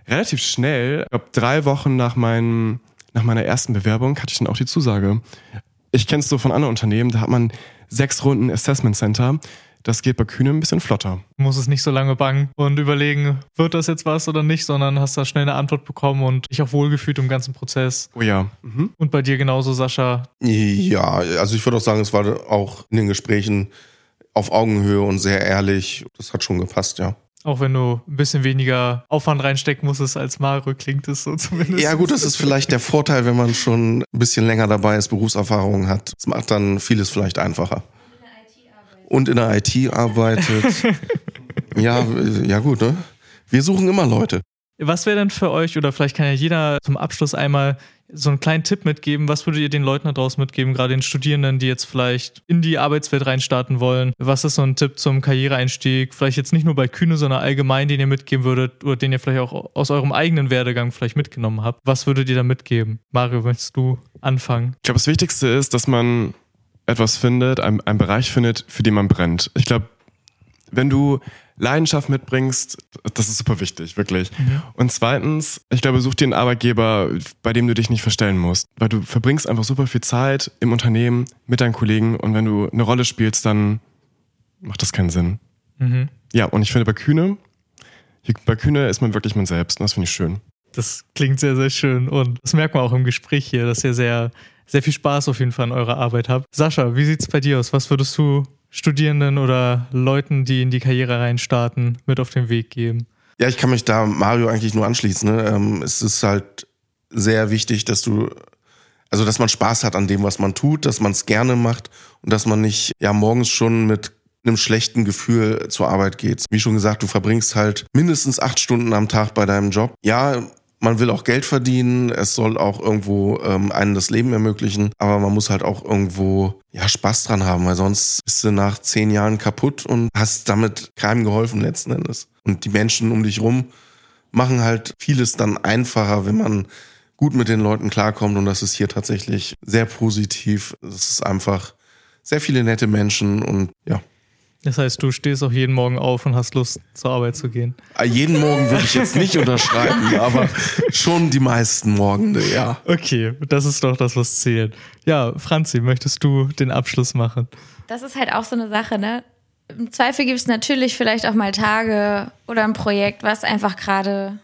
relativ schnell, ich glaube drei Wochen nach, meinem, nach meiner ersten Bewerbung, hatte ich dann auch die Zusage. Ich kenne es so von anderen Unternehmen, da hat man sechs Runden Assessment Center. Das geht bei Kühne ein bisschen flotter. Du musst es nicht so lange bangen und überlegen, wird das jetzt was oder nicht, sondern hast da schnell eine Antwort bekommen und dich auch wohlgefühlt im ganzen Prozess. Oh ja. Mhm. Und bei dir genauso, Sascha? Ja, also ich würde auch sagen, es war auch in den Gesprächen auf Augenhöhe und sehr ehrlich. Das hat schon gepasst, ja. Auch wenn du ein bisschen weniger Aufwand reinstecken musstest als Mario, klingt es so zumindest. Ja gut, das ist vielleicht der Vorteil, wenn man schon ein bisschen länger dabei ist, Berufserfahrung hat. Das macht dann vieles vielleicht einfacher und in der IT arbeitet. ja, ja gut, ne? Wir suchen immer Leute. Was wäre denn für euch, oder vielleicht kann ja jeder zum Abschluss einmal so einen kleinen Tipp mitgeben, was würdet ihr den Leuten da draußen mitgeben, gerade den Studierenden, die jetzt vielleicht in die Arbeitswelt reinstarten wollen? Was ist so ein Tipp zum Karriereeinstieg? Vielleicht jetzt nicht nur bei Kühne, sondern allgemein, den ihr mitgeben würdet oder den ihr vielleicht auch aus eurem eigenen Werdegang vielleicht mitgenommen habt. Was würdet ihr da mitgeben? Mario, möchtest du anfangen? Ich glaube, das Wichtigste ist, dass man etwas findet, einen, einen Bereich findet, für den man brennt. Ich glaube, wenn du Leidenschaft mitbringst, das ist super wichtig, wirklich. Mhm. Und zweitens, ich glaube, such dir einen Arbeitgeber, bei dem du dich nicht verstellen musst, weil du verbringst einfach super viel Zeit im Unternehmen mit deinen Kollegen und wenn du eine Rolle spielst, dann macht das keinen Sinn. Mhm. Ja, und ich finde bei Kühne bei Kühne ist man wirklich man selbst und das finde ich schön. Das klingt sehr, sehr schön und das merkt man auch im Gespräch hier, dass ihr sehr, sehr viel Spaß auf jeden Fall an eurer Arbeit habt. Sascha, wie sieht es bei dir aus? Was würdest du Studierenden oder Leuten, die in die Karriere reinstarten, mit auf den Weg geben? Ja, ich kann mich da Mario eigentlich nur anschließen. Ne? Ähm, es ist halt sehr wichtig, dass du, also dass man Spaß hat an dem, was man tut, dass man es gerne macht und dass man nicht ja morgens schon mit einem schlechten Gefühl zur Arbeit geht. Wie schon gesagt, du verbringst halt mindestens acht Stunden am Tag bei deinem Job. Ja, man will auch Geld verdienen, es soll auch irgendwo ähm, einen das Leben ermöglichen, aber man muss halt auch irgendwo ja Spaß dran haben, weil sonst bist du nach zehn Jahren kaputt und hast damit keinem geholfen letzten Endes. Und die Menschen um dich rum machen halt vieles dann einfacher, wenn man gut mit den Leuten klarkommt und das ist hier tatsächlich sehr positiv. Es ist einfach sehr viele nette Menschen und ja. Das heißt, du stehst auch jeden Morgen auf und hast Lust, zur Arbeit zu gehen. Ah, jeden Morgen würde ich jetzt nicht unterschreiben, aber schon die meisten Morgende, ja. Okay, das ist doch das, was zählt. Ja, Franzi, möchtest du den Abschluss machen? Das ist halt auch so eine Sache, ne? Im Zweifel gibt es natürlich vielleicht auch mal Tage oder ein Projekt, was einfach gerade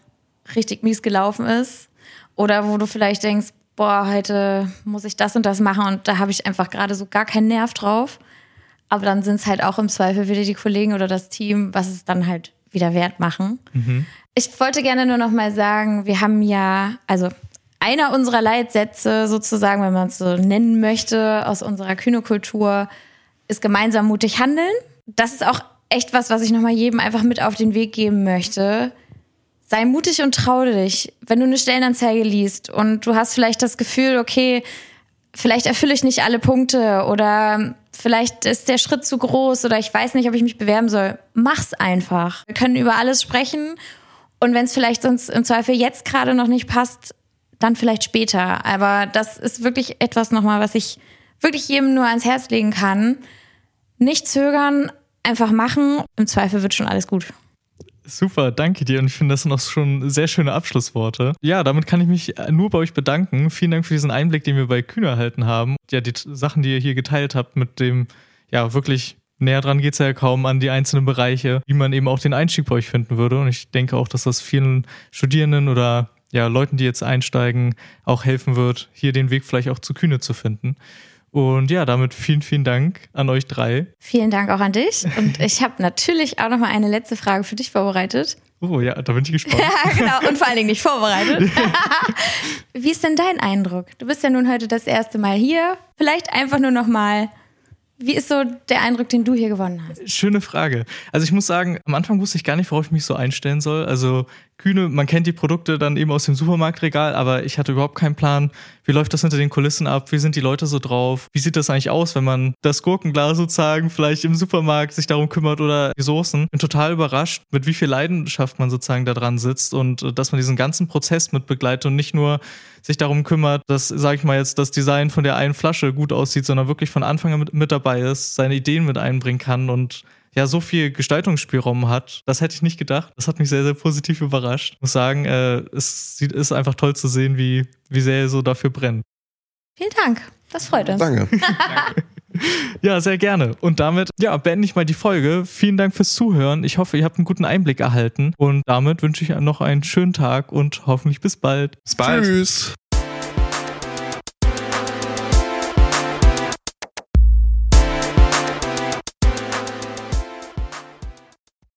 richtig mies gelaufen ist. Oder wo du vielleicht denkst, boah, heute muss ich das und das machen und da habe ich einfach gerade so gar keinen Nerv drauf. Aber dann sind es halt auch im Zweifel wieder die Kollegen oder das Team, was es dann halt wieder wert machen. Mhm. Ich wollte gerne nur noch mal sagen, wir haben ja, also einer unserer Leitsätze sozusagen, wenn man es so nennen möchte, aus unserer Kynokultur, ist gemeinsam mutig handeln. Das ist auch echt was, was ich noch mal jedem einfach mit auf den Weg geben möchte. Sei mutig und trau dich. Wenn du eine Stellenanzeige liest und du hast vielleicht das Gefühl, okay, vielleicht erfülle ich nicht alle Punkte oder vielleicht ist der Schritt zu groß oder ich weiß nicht, ob ich mich bewerben soll. Mach's einfach. Wir können über alles sprechen und wenn es vielleicht sonst im Zweifel jetzt gerade noch nicht passt, dann vielleicht später. Aber das ist wirklich etwas nochmal, was ich wirklich jedem nur ans Herz legen kann. Nicht zögern, einfach machen. Im Zweifel wird schon alles gut. Super, danke dir. Und ich finde, das sind auch schon sehr schöne Abschlussworte. Ja, damit kann ich mich nur bei euch bedanken. Vielen Dank für diesen Einblick, den wir bei Kühne erhalten haben. Ja, die Sachen, die ihr hier geteilt habt mit dem, ja, wirklich näher dran geht es ja kaum an die einzelnen Bereiche, wie man eben auch den Einstieg bei euch finden würde. Und ich denke auch, dass das vielen Studierenden oder ja, Leuten, die jetzt einsteigen, auch helfen wird, hier den Weg vielleicht auch zu Kühne zu finden. Und ja, damit vielen, vielen Dank an euch drei. Vielen Dank auch an dich. Und ich habe natürlich auch noch mal eine letzte Frage für dich vorbereitet. Oh ja, da bin ich gespannt. ja, genau. Und vor allen Dingen nicht vorbereitet. Wie ist denn dein Eindruck? Du bist ja nun heute das erste Mal hier. Vielleicht einfach nur noch mal wie ist so der Eindruck, den du hier gewonnen hast? Schöne Frage. Also ich muss sagen, am Anfang wusste ich gar nicht, worauf ich mich so einstellen soll. Also Kühne, man kennt die Produkte dann eben aus dem Supermarktregal, aber ich hatte überhaupt keinen Plan, wie läuft das hinter den Kulissen ab, wie sind die Leute so drauf, wie sieht das eigentlich aus, wenn man das Gurkenglas sozusagen vielleicht im Supermarkt sich darum kümmert oder die Soßen. Bin total überrascht, mit wie viel Leidenschaft man sozusagen da dran sitzt und äh, dass man diesen ganzen Prozess mit begleitet und nicht nur sich darum kümmert, dass, sag ich mal jetzt, das Design von der einen Flasche gut aussieht, sondern wirklich von Anfang an mit, mit dabei ist, seine Ideen mit einbringen kann und ja so viel Gestaltungsspielraum hat. Das hätte ich nicht gedacht. Das hat mich sehr, sehr positiv überrascht. Ich muss sagen, äh, es ist einfach toll zu sehen, wie, wie sehr er so dafür brennt. Vielen Dank. Das freut uns. Danke. Ja, sehr gerne. Und damit, ja, beende ich mal die Folge. Vielen Dank fürs Zuhören. Ich hoffe, ihr habt einen guten Einblick erhalten. Und damit wünsche ich noch einen schönen Tag und hoffentlich bis bald. Bis bald. Tschüss.